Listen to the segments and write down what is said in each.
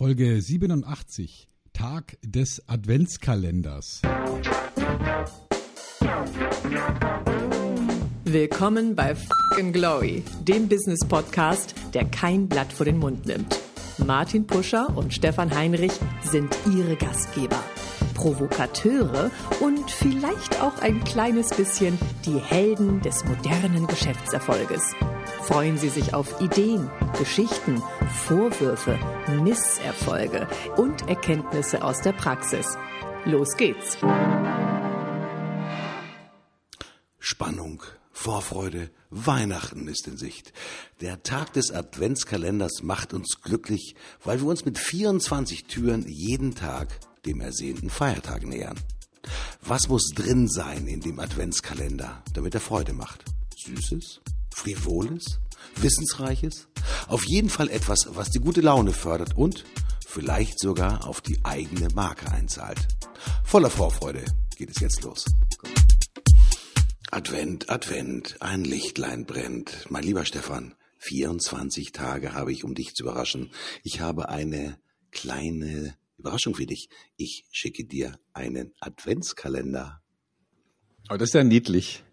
Folge 87, Tag des Adventskalenders. Willkommen bei Fucking Glory, dem Business Podcast, der kein Blatt vor den Mund nimmt. Martin Puscher und Stefan Heinrich sind ihre Gastgeber. Provokateure und vielleicht auch ein kleines bisschen die Helden des modernen Geschäftserfolges. Freuen Sie sich auf Ideen, Geschichten, Vorwürfe, Misserfolge und Erkenntnisse aus der Praxis. Los geht's! Spannung, Vorfreude, Weihnachten ist in Sicht. Der Tag des Adventskalenders macht uns glücklich, weil wir uns mit 24 Türen jeden Tag dem ersehnten Feiertag nähern. Was muss drin sein in dem Adventskalender, damit er Freude macht? Süßes? Frivoles? Wissensreiches? Auf jeden Fall etwas, was die gute Laune fördert und vielleicht sogar auf die eigene Marke einzahlt. Voller Vorfreude geht es jetzt los. Advent, Advent, ein Lichtlein brennt. Mein lieber Stefan, 24 Tage habe ich, um dich zu überraschen. Ich habe eine kleine Überraschung für dich. Ich schicke dir einen Adventskalender. Oh, das ist ja niedlich.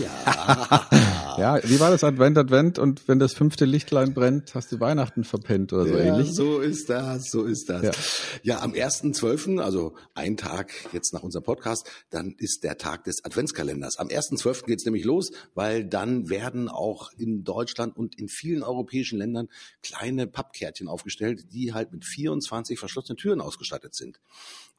Ja. ja, wie war das Advent, Advent und wenn das fünfte Lichtlein brennt, hast du Weihnachten verpennt oder so ja, ähnlich? So ist das, so ist das. Ja, ja am 1.12., also ein Tag jetzt nach unserem Podcast, dann ist der Tag des Adventskalenders. Am 1.12. geht's nämlich los, weil dann werden auch in Deutschland und in vielen europäischen Ländern kleine Pappkärtchen aufgestellt, die halt mit 24 verschlossenen Türen ausgestattet sind.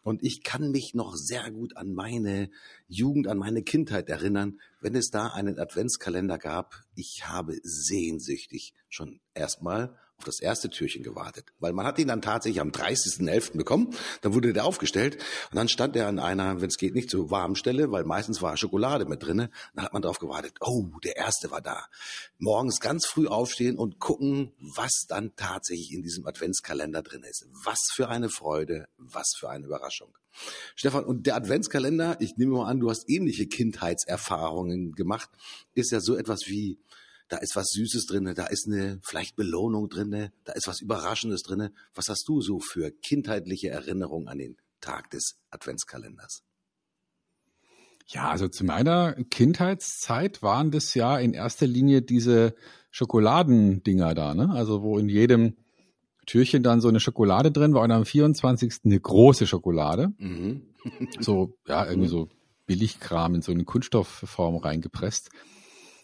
Und ich kann mich noch sehr gut an meine Jugend, an meine Kindheit erinnern, wenn es da einen Adventskalender gab. Ich habe sehnsüchtig schon erstmal auf das erste Türchen gewartet, weil man hat ihn dann tatsächlich am 30.11. bekommen, dann wurde der aufgestellt und dann stand er an einer, wenn es geht, nicht so warmen Stelle, weil meistens war Schokolade mit drinne. Dann hat man darauf gewartet, oh, der erste war da. Morgens ganz früh aufstehen und gucken, was dann tatsächlich in diesem Adventskalender drin ist. Was für eine Freude, was für eine Überraschung. Stefan, und der Adventskalender, ich nehme mal an, du hast ähnliche Kindheitserfahrungen gemacht, ist ja so etwas wie da ist was Süßes drinne, da ist eine vielleicht Belohnung drinne, da ist was Überraschendes drinne. Was hast du so für kindheitliche Erinnerungen an den Tag des Adventskalenders? Ja, also zu meiner Kindheitszeit waren das ja in erster Linie diese Schokoladendinger da, ne? Also wo in jedem Türchen dann so eine Schokolade drin war und am 24. eine große Schokolade. Mhm. so, ja, irgendwie so Billigkram in so eine Kunststoffform reingepresst.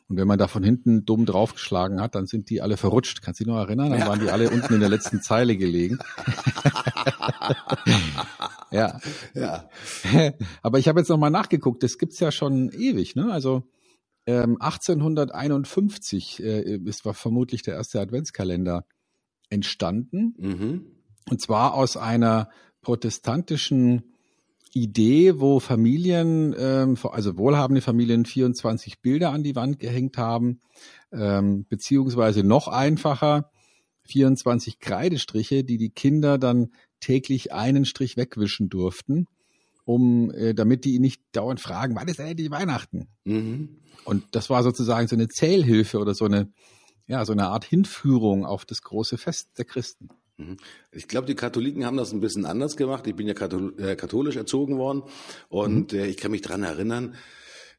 Und wenn man da von hinten dumm draufgeschlagen hat, dann sind die alle verrutscht. Kannst du dich noch erinnern? Dann ja. waren die alle unten in der letzten Zeile gelegen. ja. ja. Aber ich habe jetzt nochmal nachgeguckt. Das gibt's ja schon ewig. Ne? Also ähm, 1851 äh, ist war vermutlich der erste Adventskalender entstanden. Mhm. Und zwar aus einer protestantischen Idee, wo Familien, ähm, also wohlhabende Familien 24 Bilder an die Wand gehängt haben, ähm, beziehungsweise noch einfacher 24 Kreidestriche, die die Kinder dann täglich einen Strich wegwischen durften, um, äh, damit die nicht dauernd fragen, wann ist endlich Weihnachten? Mhm. Und das war sozusagen so eine Zählhilfe oder so eine, ja, so eine Art Hinführung auf das große Fest der Christen. Mhm. Ich glaube, die Katholiken haben das ein bisschen anders gemacht. Ich bin ja äh, katholisch erzogen worden und mhm. Äh, ich kann mich dran erinnern,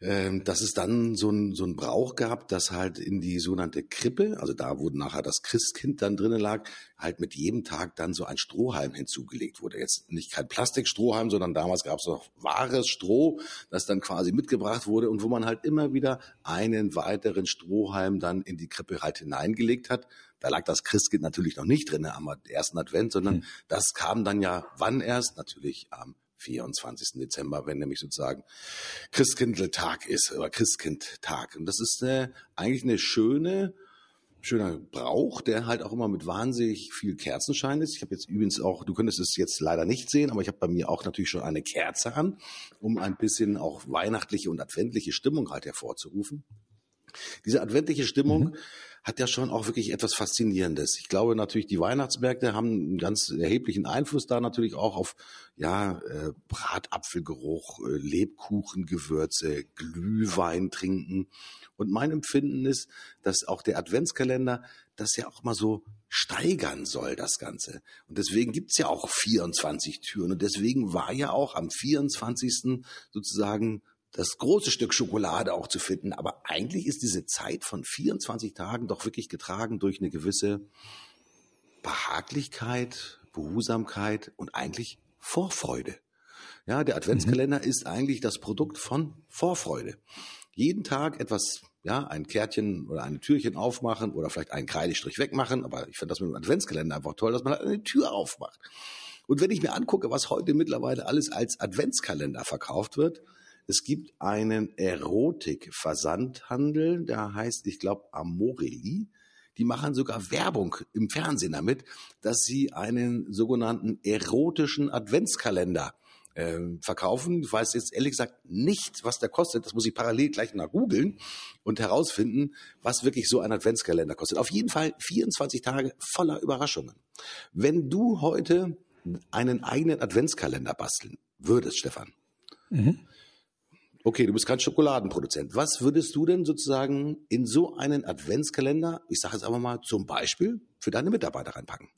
ähm, dass es dann so ein, so ein Brauch gab, dass halt in die sogenannte Krippe, also da, wo nachher das Christkind dann drinnen lag, halt mit jedem Tag dann so ein Strohhalm hinzugelegt wurde. Jetzt nicht kein Plastikstrohhalm, sondern damals gab es noch wahres Stroh, das dann quasi mitgebracht wurde und wo man halt immer wieder einen weiteren Strohhalm dann in die Krippe halt hineingelegt hat. Da lag das Christkind natürlich noch nicht drin am ersten Advent, sondern hm. das kam dann ja wann erst? Natürlich am 24. Dezember, wenn nämlich sozusagen Christkindltag ist oder Christkindtag. Und das ist eine, eigentlich eine schöne, schöner Brauch, der halt auch immer mit wahnsinnig viel Kerzenschein ist. Ich habe jetzt übrigens auch, du könntest es jetzt leider nicht sehen, aber ich habe bei mir auch natürlich schon eine Kerze an, um ein bisschen auch weihnachtliche und adventliche Stimmung halt hervorzurufen. Diese adventliche Stimmung mhm hat ja schon auch wirklich etwas Faszinierendes. Ich glaube natürlich, die Weihnachtsmärkte haben einen ganz erheblichen Einfluss da natürlich auch auf ja äh, Bratapfelgeruch, äh, Lebkuchengewürze, Glühwein trinken. Und mein Empfinden ist, dass auch der Adventskalender das ja auch mal so steigern soll, das Ganze. Und deswegen gibt's ja auch 24 Türen. Und deswegen war ja auch am 24. sozusagen das große Stück Schokolade auch zu finden. Aber eigentlich ist diese Zeit von 24 Tagen doch wirklich getragen durch eine gewisse Behaglichkeit, Behusamkeit und eigentlich Vorfreude. Ja, der Adventskalender mhm. ist eigentlich das Produkt von Vorfreude. Jeden Tag etwas, ja, ein Kärtchen oder ein Türchen aufmachen oder vielleicht einen Kreidestrich wegmachen. Aber ich finde das mit dem Adventskalender einfach toll, dass man halt eine Tür aufmacht. Und wenn ich mir angucke, was heute mittlerweile alles als Adventskalender verkauft wird, es gibt einen Erotik-Versandhandel, der heißt, ich glaube, Amorelli. Die machen sogar Werbung im Fernsehen damit, dass sie einen sogenannten erotischen Adventskalender äh, verkaufen. Ich weiß jetzt ehrlich gesagt nicht, was der kostet. Das muss ich parallel gleich nach googeln und herausfinden, was wirklich so ein Adventskalender kostet. Auf jeden Fall 24 Tage voller Überraschungen. Wenn du heute einen eigenen Adventskalender basteln würdest, Stefan, mhm. Okay, du bist kein Schokoladenproduzent. Was würdest du denn sozusagen in so einen Adventskalender, ich sage jetzt einfach mal zum Beispiel, für deine Mitarbeiter reinpacken?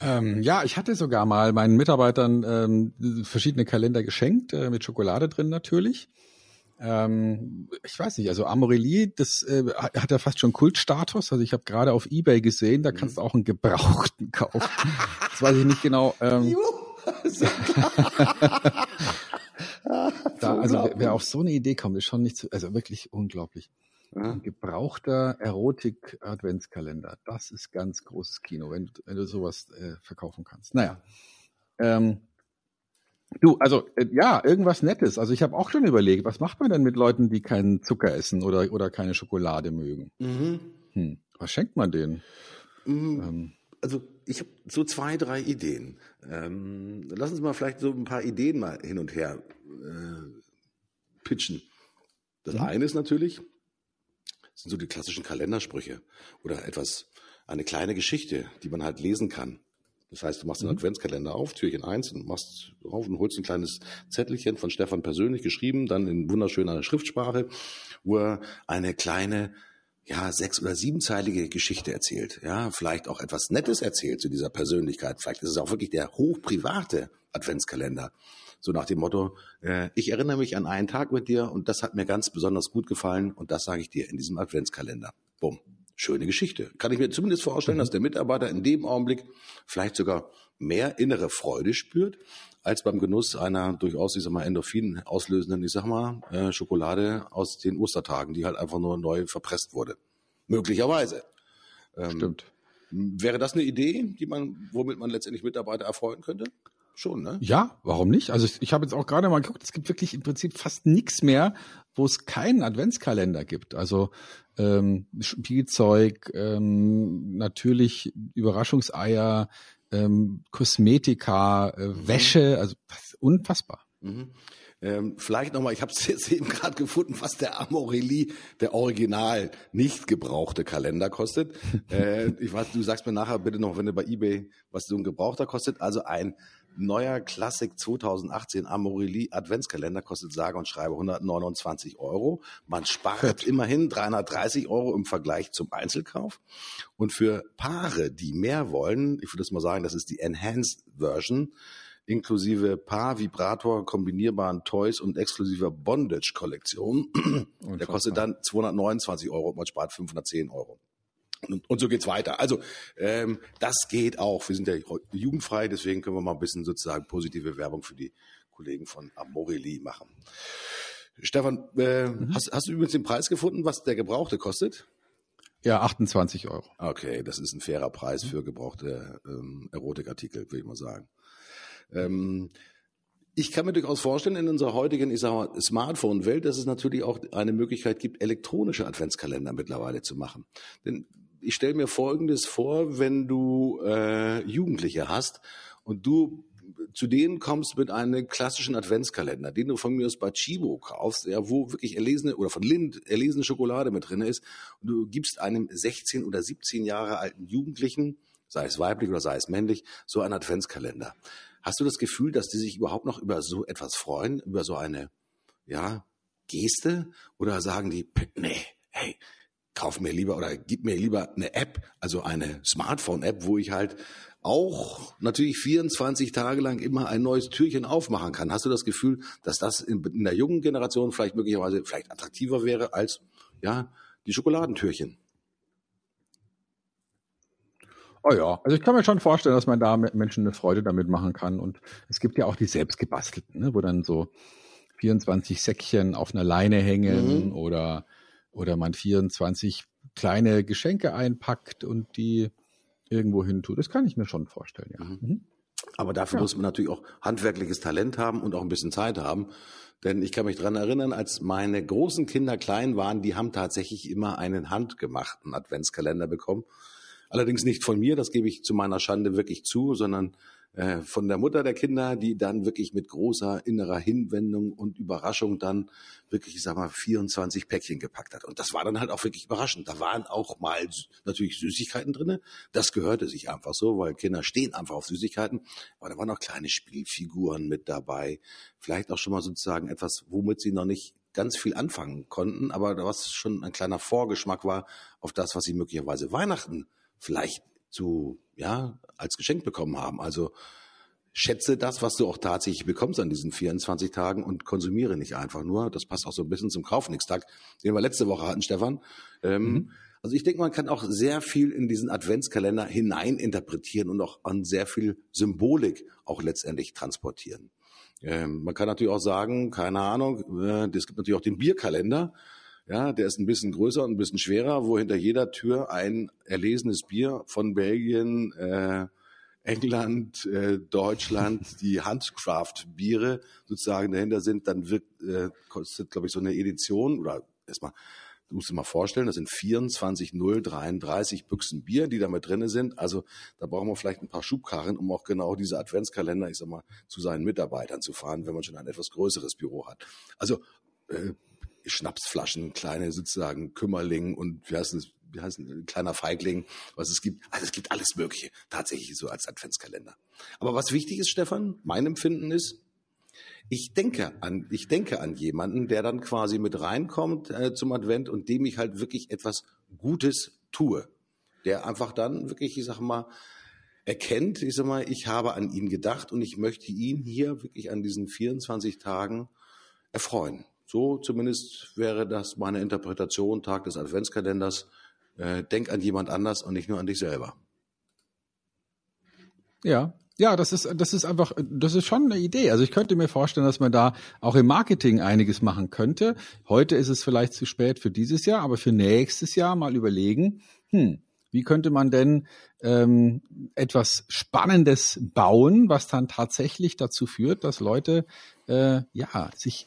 Ähm, ja, ich hatte sogar mal meinen Mitarbeitern ähm, verschiedene Kalender geschenkt, äh, mit Schokolade drin natürlich. Ähm, ich weiß nicht, also Amorelie, das äh, hat ja fast schon Kultstatus. Also ich habe gerade auf Ebay gesehen, da kannst du auch einen Gebrauchten kaufen. das weiß ich nicht genau. Ähm, da, also wer, auf so eine Idee kommt, ist schon nicht zu, also wirklich unglaublich. Ja. Ein gebrauchter Erotik-Adventskalender. Das ist ganz großes Kino, wenn, wenn du sowas äh, verkaufen kannst. Naja. Ähm, du, also äh, ja, irgendwas Nettes. Also ich habe auch schon überlegt, was macht man denn mit Leuten, die keinen Zucker essen oder, oder keine Schokolade mögen? Mhm. Hm, was schenkt man denen? Mhm. Ähm, also ich habe so zwei, drei Ideen. Ähm, lass uns mal vielleicht so ein paar Ideen mal hin und her äh, pitchen. Das mhm. eine ist natürlich, sind so die klassischen Kalendersprüche oder etwas, eine kleine Geschichte, die man halt lesen kann. Das heißt, du machst einen mhm. Adventskalender auf, Türchen eins und machst drauf und holst ein kleines Zettelchen von Stefan persönlich geschrieben, dann in wunderschöner Schriftsprache, wo er eine kleine ja, sechs- oder siebenzeilige Geschichte erzählt, ja, vielleicht auch etwas Nettes erzählt zu dieser Persönlichkeit. Vielleicht ist es auch wirklich der hochprivate Adventskalender. So nach dem Motto, äh, ich erinnere mich an einen Tag mit dir und das hat mir ganz besonders gut gefallen und das sage ich dir in diesem Adventskalender. Bumm. Schöne Geschichte. Kann ich mir zumindest vorstellen, dass der Mitarbeiter in dem Augenblick vielleicht sogar mehr innere Freude spürt, als beim Genuss einer durchaus, ich sag mal, Endorphin auslösenden, ich sag mal, äh, Schokolade aus den Ostertagen, die halt einfach nur neu verpresst wurde. Möglicherweise. Ähm, Stimmt. Wäre das eine Idee, die man, womit man letztendlich Mitarbeiter erfreuen könnte? Schon, ne? Ja, warum nicht? Also ich, ich habe jetzt auch gerade mal geguckt, es gibt wirklich im Prinzip fast nichts mehr, wo es keinen Adventskalender gibt. Also ähm, Spielzeug, ähm, natürlich Überraschungseier, ähm, Kosmetika, äh, mhm. Wäsche, also unfassbar. Mhm. Ähm, vielleicht nochmal, ich habe es jetzt eben gerade gefunden, was der Amorelli, der Original nicht gebrauchte Kalender kostet. äh, ich weiß, du sagst mir nachher bitte noch, wenn du bei eBay, was so ein gebrauchter kostet. Also ein neuer Klassik 2018 Amorelli Adventskalender kostet sage und schreibe 129 Euro. Man spart immerhin 330 Euro im Vergleich zum Einzelkauf. Und für Paare, die mehr wollen, ich würde das mal sagen, das ist die Enhanced Version, inklusive Paar, Vibrator, kombinierbaren Toys und exklusiver Bondage-Kollektion. Der kostet dann 229 Euro und man spart 510 Euro. Und, und so geht's weiter. Also ähm, das geht auch. Wir sind ja jugendfrei, deswegen können wir mal ein bisschen sozusagen positive Werbung für die Kollegen von Amorelli machen. Stefan, äh, mhm. hast, hast du übrigens den Preis gefunden, was der Gebrauchte kostet? Ja, 28 Euro. Okay, das ist ein fairer Preis für gebrauchte ähm, Erotikartikel, würde ich mal sagen. Ähm, ich kann mir durchaus vorstellen, in unserer heutigen, ich sag mal, Smartphone-Welt, dass es natürlich auch eine Möglichkeit gibt, elektronische Adventskalender mittlerweile zu machen. Denn ich stelle mir Folgendes vor, wenn du äh, Jugendliche hast und du zu denen kommst mit einem klassischen Adventskalender, den du von mir aus bei Chibo kaufst, ja, wo wirklich erlesene oder von Lind erlesene Schokolade mit drin ist und du gibst einem 16 oder 17 Jahre alten Jugendlichen, sei es weiblich oder sei es männlich, so einen Adventskalender. Hast du das Gefühl, dass die sich überhaupt noch über so etwas freuen, über so eine, ja, Geste? Oder sagen die, nee, hey, kauf mir lieber oder gib mir lieber eine App, also eine Smartphone-App, wo ich halt auch natürlich 24 Tage lang immer ein neues Türchen aufmachen kann. Hast du das Gefühl, dass das in, in der jungen Generation vielleicht möglicherweise vielleicht attraktiver wäre als ja die Schokoladentürchen? Oh ja, also ich kann mir schon vorstellen, dass man da mit Menschen eine Freude damit machen kann. Und es gibt ja auch die selbstgebastelten, ne, wo dann so 24 Säckchen auf einer Leine hängen mhm. oder, oder man 24 kleine Geschenke einpackt und die irgendwo hin tut. Das kann ich mir schon vorstellen, ja. Mhm. mhm. Aber dafür ja. muss man natürlich auch handwerkliches Talent haben und auch ein bisschen Zeit haben. Denn ich kann mich dran erinnern, als meine großen Kinder klein waren, die haben tatsächlich immer einen handgemachten Adventskalender bekommen. Allerdings nicht von mir, das gebe ich zu meiner Schande wirklich zu, sondern äh, von der Mutter der Kinder, die dann wirklich mit großer innerer Hinwendung und Überraschung dann wirklich, ich sag mal, 24 Päckchen gepackt hat. Und das war dann halt auch wirklich überraschend. Da waren auch mal natürlich Süßigkeiten drinne. Das gehörte sich einfach so, weil Kinder stehen einfach auf Süßigkeiten. Aber da waren auch kleine Spielfiguren mit dabei. Vielleicht auch schon mal sozusagen etwas, womit sie noch nicht ganz viel anfangen konnten, aber was schon ein kleiner Vorgeschmack war auf das, was sie möglicherweise Weihnachten vielleicht zu, ja, als Geschenk bekommen haben. Also schätze das, was du auch tatsächlich bekommst an diesen 24 Tagen und konsumiere nicht einfach nur. Das passt auch so ein bisschen zum Kaufnix-Tag, den wir letzte Woche hatten, Stefan. Ähm, mhm. Also ich denke, man kann auch sehr viel in diesen Adventskalender hinein interpretieren und auch an sehr viel Symbolik auch letztendlich transportieren. Ähm, man kann natürlich auch sagen, keine Ahnung, äh, es gibt natürlich auch den Bierkalender. Ja, der ist ein bisschen größer und ein bisschen schwerer, wo hinter jeder Tür ein erlesenes Bier von Belgien, äh, England, äh, Deutschland, die Handcraft-Biere sozusagen dahinter sind, dann wird, äh, kostet, glaube ich, so eine Edition oder erstmal, du musst dir mal vorstellen, das sind 24 033 Büchsen Bier, die da mit drinne sind. Also da brauchen wir vielleicht ein paar Schubkarren, um auch genau diese Adventskalender, ich sag mal, zu seinen Mitarbeitern zu fahren, wenn man schon ein etwas größeres Büro hat. Also äh, Schnapsflaschen, kleine sozusagen Kümmerling und wie heißt es, wie heißt ein kleiner Feigling, was es gibt. Also es gibt alles Mögliche, tatsächlich so als Adventskalender. Aber was wichtig ist, Stefan, mein Empfinden ist, ich denke an, ich denke an jemanden, der dann quasi mit reinkommt äh, zum Advent und dem ich halt wirklich etwas Gutes tue. Der einfach dann wirklich, ich sag mal, erkennt, ich sag mal, ich habe an ihn gedacht und ich möchte ihn hier wirklich an diesen 24 Tagen erfreuen. So zumindest wäre das meine Interpretation, Tag des Adventskalenders. Äh, denk an jemand anders und nicht nur an dich selber. Ja, ja, das ist, das ist einfach, das ist schon eine Idee. Also ich könnte mir vorstellen, dass man da auch im Marketing einiges machen könnte. Heute ist es vielleicht zu spät für dieses Jahr, aber für nächstes Jahr mal überlegen, hm, wie könnte man denn ähm, etwas Spannendes bauen, was dann tatsächlich dazu führt, dass Leute äh, ja sich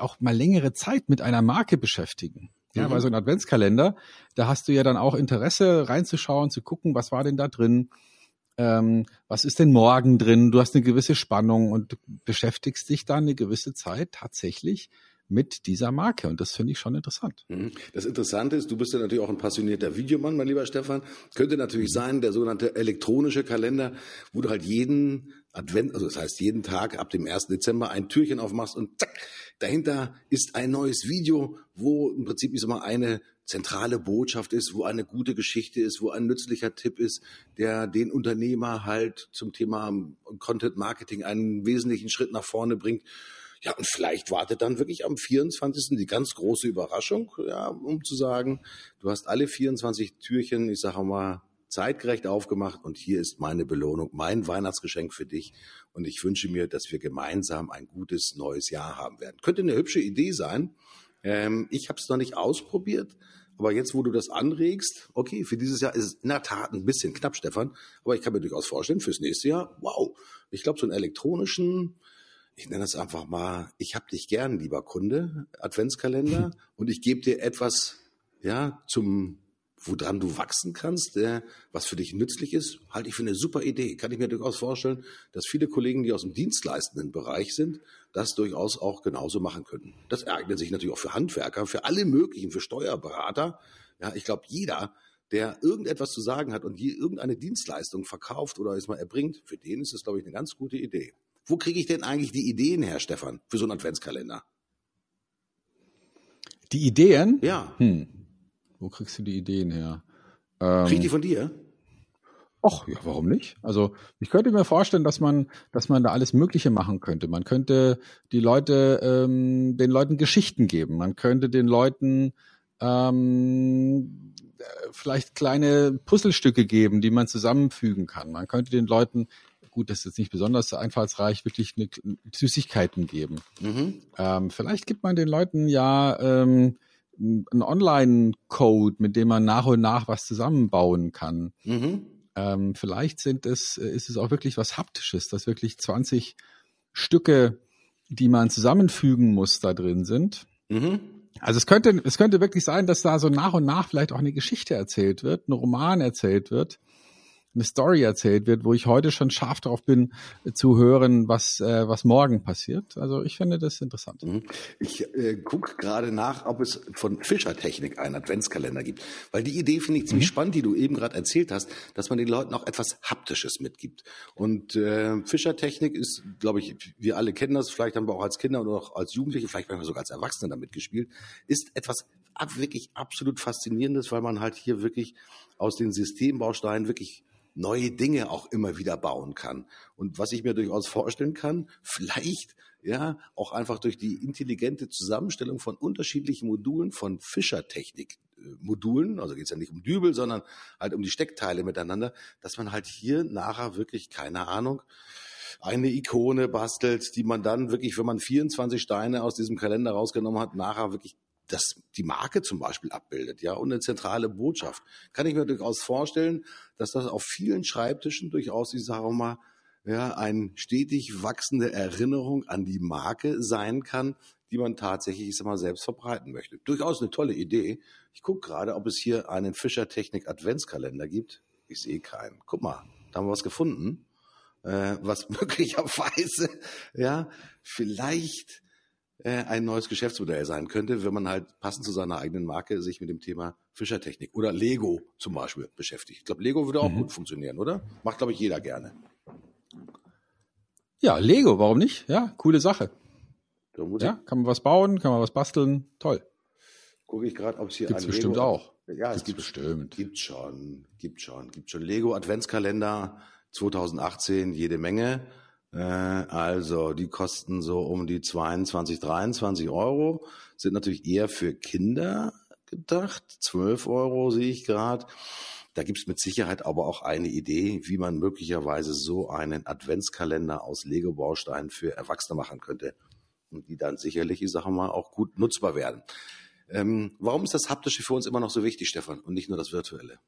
auch mal längere Zeit mit einer Marke beschäftigen. Ja, mhm. weil so ein Adventskalender, da hast du ja dann auch Interesse reinzuschauen, zu gucken, was war denn da drin, ähm, was ist denn morgen drin, du hast eine gewisse Spannung und beschäftigst dich dann eine gewisse Zeit tatsächlich mit dieser Marke. Und das finde ich schon interessant. Mhm. Das Interessante ist, du bist ja natürlich auch ein passionierter Videomann, mein lieber Stefan. Könnte natürlich sein, der sogenannte elektronische Kalender, wo du halt jeden Advent, also das heißt jeden Tag ab dem 1. Dezember ein Türchen aufmachst und zack, dahinter ist ein neues Video, wo im Prinzip sag mal eine zentrale Botschaft ist, wo eine gute Geschichte ist, wo ein nützlicher Tipp ist, der den Unternehmer halt zum Thema Content Marketing einen wesentlichen Schritt nach vorne bringt. Ja, und vielleicht wartet dann wirklich am 24. die ganz große Überraschung, ja, um zu sagen, du hast alle 24 Türchen, ich sage mal, zeitgerecht aufgemacht und hier ist meine Belohnung, mein Weihnachtsgeschenk für dich und ich wünsche mir, dass wir gemeinsam ein gutes neues Jahr haben werden. Könnte eine hübsche Idee sein. Ähm, ich habe es noch nicht ausprobiert, aber jetzt, wo du das anregst, okay, für dieses Jahr ist es in der Tat ein bisschen knapp, Stefan, aber ich kann mir durchaus vorstellen, fürs nächste Jahr, wow, ich glaube, so einen elektronischen, ich nenne das einfach mal, ich hab dich gern, lieber Kunde, Adventskalender und ich gebe dir etwas, ja, zum woran du wachsen kannst, äh, was für dich nützlich ist, halte ich für eine super Idee. Kann ich mir durchaus vorstellen, dass viele Kollegen, die aus dem dienstleistenden Bereich sind, das durchaus auch genauso machen könnten. Das eignet sich natürlich auch für Handwerker, für alle möglichen, für Steuerberater. Ja, ich glaube, jeder, der irgendetwas zu sagen hat und hier irgendeine Dienstleistung verkauft oder es mal erbringt, für den ist es, glaube ich, eine ganz gute Idee. Wo kriege ich denn eigentlich die Ideen her, Stefan, für so einen Adventskalender? Die Ideen? Ja. Hm. Wo kriegst du die Ideen her? Ähm, Krieg die von dir? Ach, ja, warum nicht? Also ich könnte mir vorstellen, dass man, dass man da alles Mögliche machen könnte. Man könnte die Leute, ähm, den Leuten Geschichten geben. Man könnte den Leuten ähm, vielleicht kleine Puzzlestücke geben, die man zusammenfügen kann. Man könnte den Leuten, gut, das ist jetzt nicht besonders einfallsreich, wirklich eine, Süßigkeiten geben. Mhm. Ähm, vielleicht gibt man den Leuten ja ähm, einen Online-Code, mit dem man nach und nach was zusammenbauen kann. Mhm. Ähm, vielleicht sind es, äh, ist es auch wirklich was Haptisches, dass wirklich 20 Stücke, die man zusammenfügen muss, da drin sind. Mhm. Also es könnte, es könnte wirklich sein, dass da so nach und nach vielleicht auch eine Geschichte erzählt wird, ein Roman erzählt wird, eine Story erzählt wird, wo ich heute schon scharf drauf bin, äh, zu hören, was, äh, was morgen passiert. Also ich finde das interessant. Mhm. Ich äh, gucke gerade nach, ob es von Fischertechnik einen Adventskalender gibt. Weil die Idee finde ich ziemlich mhm. spannend, die du eben gerade erzählt hast, dass man den Leuten auch etwas Haptisches mitgibt. Und äh, Fischertechnik ist, glaube ich, wir alle kennen das, vielleicht haben wir auch als Kinder oder auch als Jugendliche, vielleicht wir sogar als Erwachsene damit gespielt, ist etwas wirklich absolut faszinierendes, weil man halt hier wirklich aus den Systembausteinen wirklich neue Dinge auch immer wieder bauen kann. Und was ich mir durchaus vorstellen kann, vielleicht ja auch einfach durch die intelligente Zusammenstellung von unterschiedlichen Modulen von Fischertechnik äh, Modulen, also geht es ja nicht um Dübel, sondern halt um die Steckteile miteinander, dass man halt hier nachher wirklich, keine Ahnung, eine Ikone bastelt, die man dann wirklich, wenn man 24 Steine aus diesem Kalender rausgenommen hat, nachher wirklich das die Marke zum Beispiel abbildet, ja, und eine zentrale Botschaft. Kann ich mir durchaus vorstellen, dass das auf vielen Schreibtischen durchaus, ich sage mal, ja, eine stetig wachsende Erinnerung an die Marke sein kann, die man tatsächlich, ich sag mal, selbst verbreiten möchte. Durchaus eine tolle Idee. Ich gucke gerade, ob es hier einen Fischer Technik Adventskalender gibt. Ich sehe keinen. Guck mal, da haben wir was gefunden, äh, was möglicherweise, ja, vielleicht ein neues Geschäftsmodell sein könnte, wenn man halt passend zu seiner eigenen Marke sich mit dem Thema Fischertechnik oder Lego zum Beispiel beschäftigt. Ich glaube, Lego würde auch mhm. gut funktionieren, oder? Macht, glaube ich, jeder gerne. Ja, Lego, warum nicht? Ja, coole Sache. Ja, kann man was bauen, kann man was basteln, toll. Gucke ich gerade, ob es hier Gibt's bestimmt Lego auch. Ja, es gibt bestimmt. Gibt schon, gibt schon, gibt schon Lego Adventskalender 2018 jede Menge. Äh, also die kosten so um die 22, 23 Euro, sind natürlich eher für Kinder gedacht. 12 Euro sehe ich gerade. Da gibt es mit Sicherheit aber auch eine Idee, wie man möglicherweise so einen Adventskalender aus Lego-Bausteinen für Erwachsene machen könnte. Und die dann sicherlich, ich sage mal, auch gut nutzbar werden. Ähm, warum ist das Haptische für uns immer noch so wichtig, Stefan, und nicht nur das Virtuelle?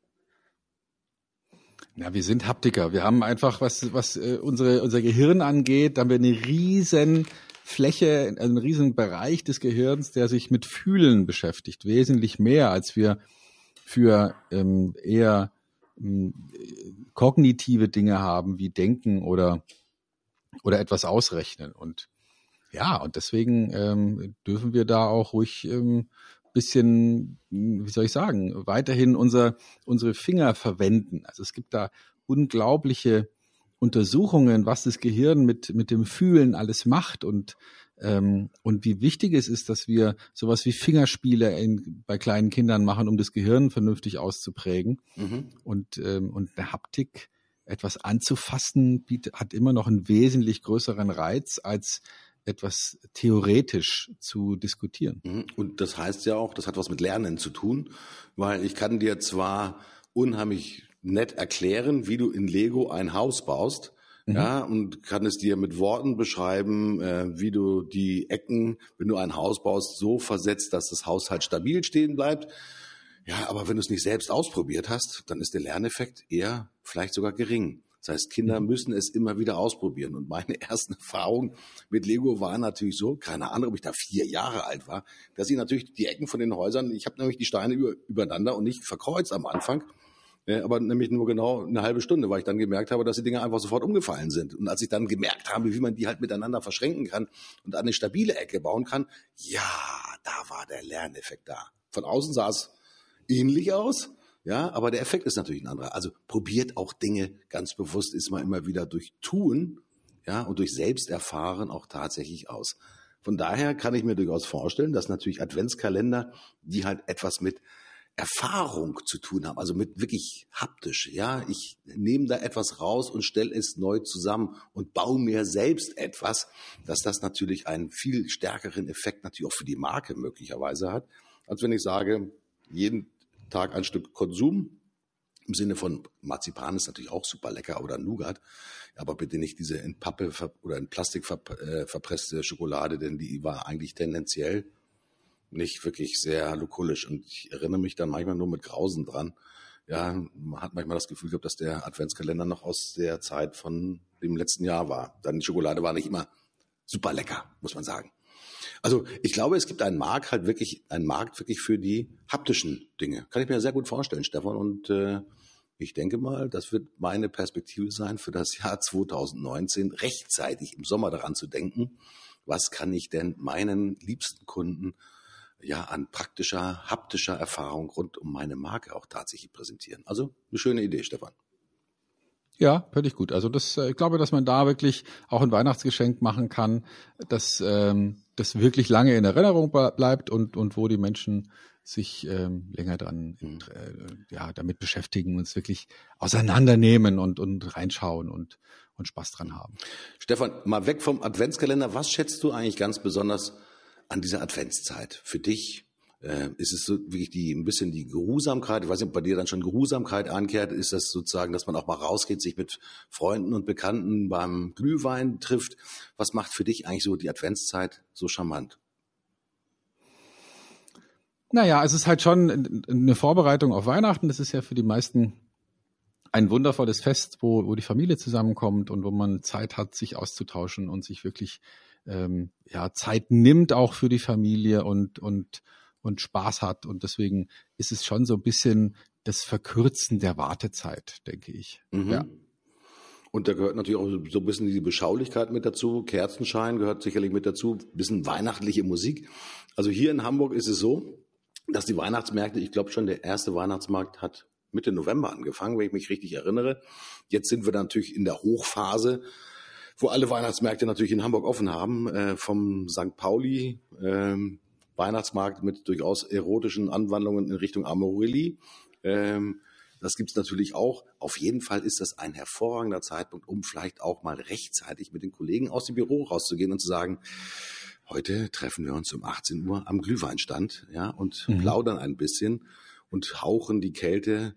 Na, wir sind Haptiker. Wir haben einfach, was, was äh, unsere, unser Gehirn angeht, haben wir eine riesen Fläche, einen riesen Bereich des Gehirns, der sich mit Fühlen beschäftigt. Wesentlich mehr, als wir für ähm, eher ähm, kognitive Dinge haben, wie Denken oder, oder etwas ausrechnen. Und ja, und deswegen ähm, dürfen wir da auch ruhig ähm, bisschen, wie soll ich sagen, weiterhin unser, unsere Finger verwenden. Also es gibt da unglaubliche Untersuchungen, was das Gehirn mit, mit dem Fühlen alles macht und, ähm, und wie wichtig es ist, dass wir sowas wie Fingerspiele in, bei kleinen Kindern machen, um das Gehirn vernünftig auszuprägen. Mhm. Und, ähm, und eine Haptik, etwas anzufassen, bietet, hat immer noch einen wesentlich größeren Reiz als etwas theoretisch zu diskutieren. Mhm. Und das heißt ja auch, das hat was mit Lernen zu tun, weil ich kann dir zwar unheimlich nett erklären, wie du in Lego ein Haus baust, mhm. ja, und kann es dir mit Worten beschreiben, äh, wie du die Ecken, wenn du ein Haus baust, so versetzt, dass das Haus halt stabil stehen bleibt. Ja, aber wenn du es nicht selbst ausprobiert hast, dann ist der Lerneffekt eher vielleicht sogar gering. Das heißt, Kinder müssen es immer wieder ausprobieren. Und meine ersten Erfahrungen mit Lego waren natürlich so, keine Ahnung, ob ich da vier Jahre alt war, dass ich natürlich die Ecken von den Häusern, ich habe nämlich die Steine über, übereinander und nicht verkreuzt am Anfang, äh, aber nämlich nur genau eine halbe Stunde, weil ich dann gemerkt habe, dass die Dinge einfach sofort umgefallen sind. Und als ich dann gemerkt habe, wie man die halt miteinander verschränken kann und eine stabile Ecke bauen kann, ja, da war der Lerneffekt da. Von außen sah es ähnlich aus, ja, aber der Effekt ist natürlich ein anderer. Also probiert auch Dinge ganz bewusst, ist man immer wieder durch Tun, ja, und durch Selbsterfahren auch tatsächlich aus. Von daher kann ich mir durchaus vorstellen, dass natürlich Adventskalender, die halt etwas mit Erfahrung zu tun haben, also mit wirklich haptisch. Ja, ich nehme da etwas raus und stelle es neu zusammen und baue mir selbst etwas, dass das natürlich einen viel stärkeren Effekt natürlich auch für die Marke möglicherweise hat, als wenn ich sage, jeden Tag ein Stück Konsum. Im Sinne von Marzipan ist natürlich auch super lecker oder Nougat, aber bitte nicht diese in Pappe oder in Plastik äh, verpresste Schokolade, denn die war eigentlich tendenziell nicht wirklich sehr halukolisch. Und ich erinnere mich dann manchmal nur mit Grausen dran. Ja, man hat manchmal das Gefühl gehabt, dass der Adventskalender noch aus der Zeit von dem letzten Jahr war. Dann die Schokolade war nicht immer super lecker, muss man sagen. Also ich glaube, es gibt einen Markt halt wirklich, einen Markt wirklich für die haptischen Dinge. Kann ich mir sehr gut vorstellen, Stefan. Und äh, ich denke mal, das wird meine Perspektive sein für das Jahr 2019, rechtzeitig im Sommer daran zu denken, was kann ich denn meinen liebsten Kunden ja an praktischer, haptischer Erfahrung rund um meine Marke auch tatsächlich präsentieren. Also eine schöne Idee, Stefan. Ja, völlig gut. Also das, äh, ich glaube, dass man da wirklich auch ein Weihnachtsgeschenk machen kann, dass ähm, das wirklich lange in Erinnerung bleibt und und wo die Menschen sich ähm, länger dran mhm. äh, ja damit beschäftigen und es wirklich auseinandernehmen und und reinschauen und und Spaß dran haben. Stefan, mal weg vom Adventskalender. Was schätzt du eigentlich ganz besonders an dieser Adventszeit für dich? Äh, ist es so wirklich die ein bisschen die Geruhsamkeit? Ich weiß nicht, ob bei dir dann schon Geruhsamkeit einkehrt. Ist das sozusagen, dass man auch mal rausgeht, sich mit Freunden und Bekannten beim Glühwein trifft? Was macht für dich eigentlich so die Adventszeit so charmant? Naja, es ist halt schon eine Vorbereitung auf Weihnachten. Das ist ja für die meisten ein wundervolles Fest, wo, wo die Familie zusammenkommt und wo man Zeit hat, sich auszutauschen und sich wirklich ähm, ja, Zeit nimmt auch für die Familie und, und, und Spaß hat. Und deswegen ist es schon so ein bisschen das Verkürzen der Wartezeit, denke ich. Mhm. Ja. Und da gehört natürlich auch so ein bisschen die Beschaulichkeit mit dazu. Kerzenschein gehört sicherlich mit dazu. Ein bisschen weihnachtliche Musik. Also hier in Hamburg ist es so, dass die Weihnachtsmärkte, ich glaube schon, der erste Weihnachtsmarkt hat Mitte November angefangen, wenn ich mich richtig erinnere. Jetzt sind wir natürlich in der Hochphase wo alle Weihnachtsmärkte natürlich in Hamburg offen haben, äh, vom St. Pauli ähm, Weihnachtsmarkt mit durchaus erotischen Anwandlungen in Richtung Amorilli. Ähm, das gibt's natürlich auch. Auf jeden Fall ist das ein hervorragender Zeitpunkt, um vielleicht auch mal rechtzeitig mit den Kollegen aus dem Büro rauszugehen und zu sagen, heute treffen wir uns um 18 Uhr am Glühweinstand, ja, und mhm. plaudern ein bisschen und hauchen die Kälte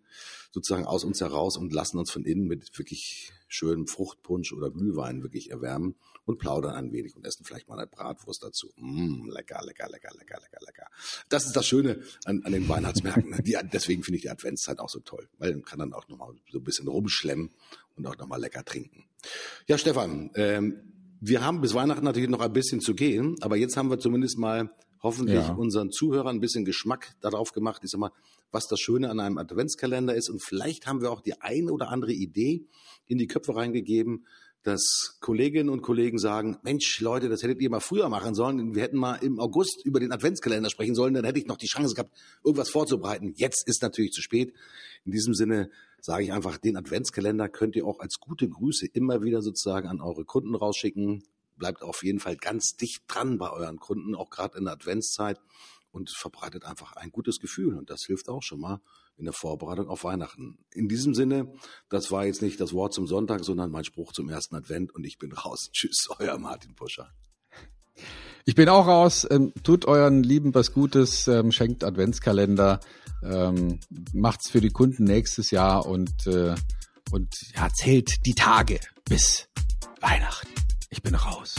sozusagen aus uns heraus und lassen uns von innen mit wirklich schönem Fruchtpunsch oder Glühwein wirklich erwärmen und plaudern ein wenig und essen vielleicht mal eine Bratwurst dazu. Mm, lecker, lecker, lecker, lecker, lecker, lecker. Das ist das Schöne an, an den Weihnachtsmärkten. Die, deswegen finde ich die Adventszeit auch so toll, weil man kann dann auch nochmal so ein bisschen rumschlemmen und auch nochmal lecker trinken. Ja, Stefan, ähm, wir haben bis Weihnachten natürlich noch ein bisschen zu gehen, aber jetzt haben wir zumindest mal hoffentlich ja. unseren Zuhörern ein bisschen Geschmack darauf gemacht. Ich sag mal, was das Schöne an einem Adventskalender ist. Und vielleicht haben wir auch die eine oder andere Idee in die Köpfe reingegeben, dass Kolleginnen und Kollegen sagen, Mensch, Leute, das hättet ihr mal früher machen sollen. Wir hätten mal im August über den Adventskalender sprechen sollen, dann hätte ich noch die Chance gehabt, irgendwas vorzubereiten. Jetzt ist natürlich zu spät. In diesem Sinne sage ich einfach, den Adventskalender könnt ihr auch als gute Grüße immer wieder sozusagen an eure Kunden rausschicken. Bleibt auf jeden Fall ganz dicht dran bei euren Kunden, auch gerade in der Adventszeit und verbreitet einfach ein gutes Gefühl. Und das hilft auch schon mal in der Vorbereitung auf Weihnachten. In diesem Sinne, das war jetzt nicht das Wort zum Sonntag, sondern mein Spruch zum ersten Advent und ich bin raus. Tschüss, euer Martin Puscher. Ich bin auch raus. Ähm, tut euren Lieben was Gutes, ähm, schenkt Adventskalender, ähm, macht's für die Kunden nächstes Jahr und, äh, und ja, zählt die Tage bis Weihnachten. Ich bin raus.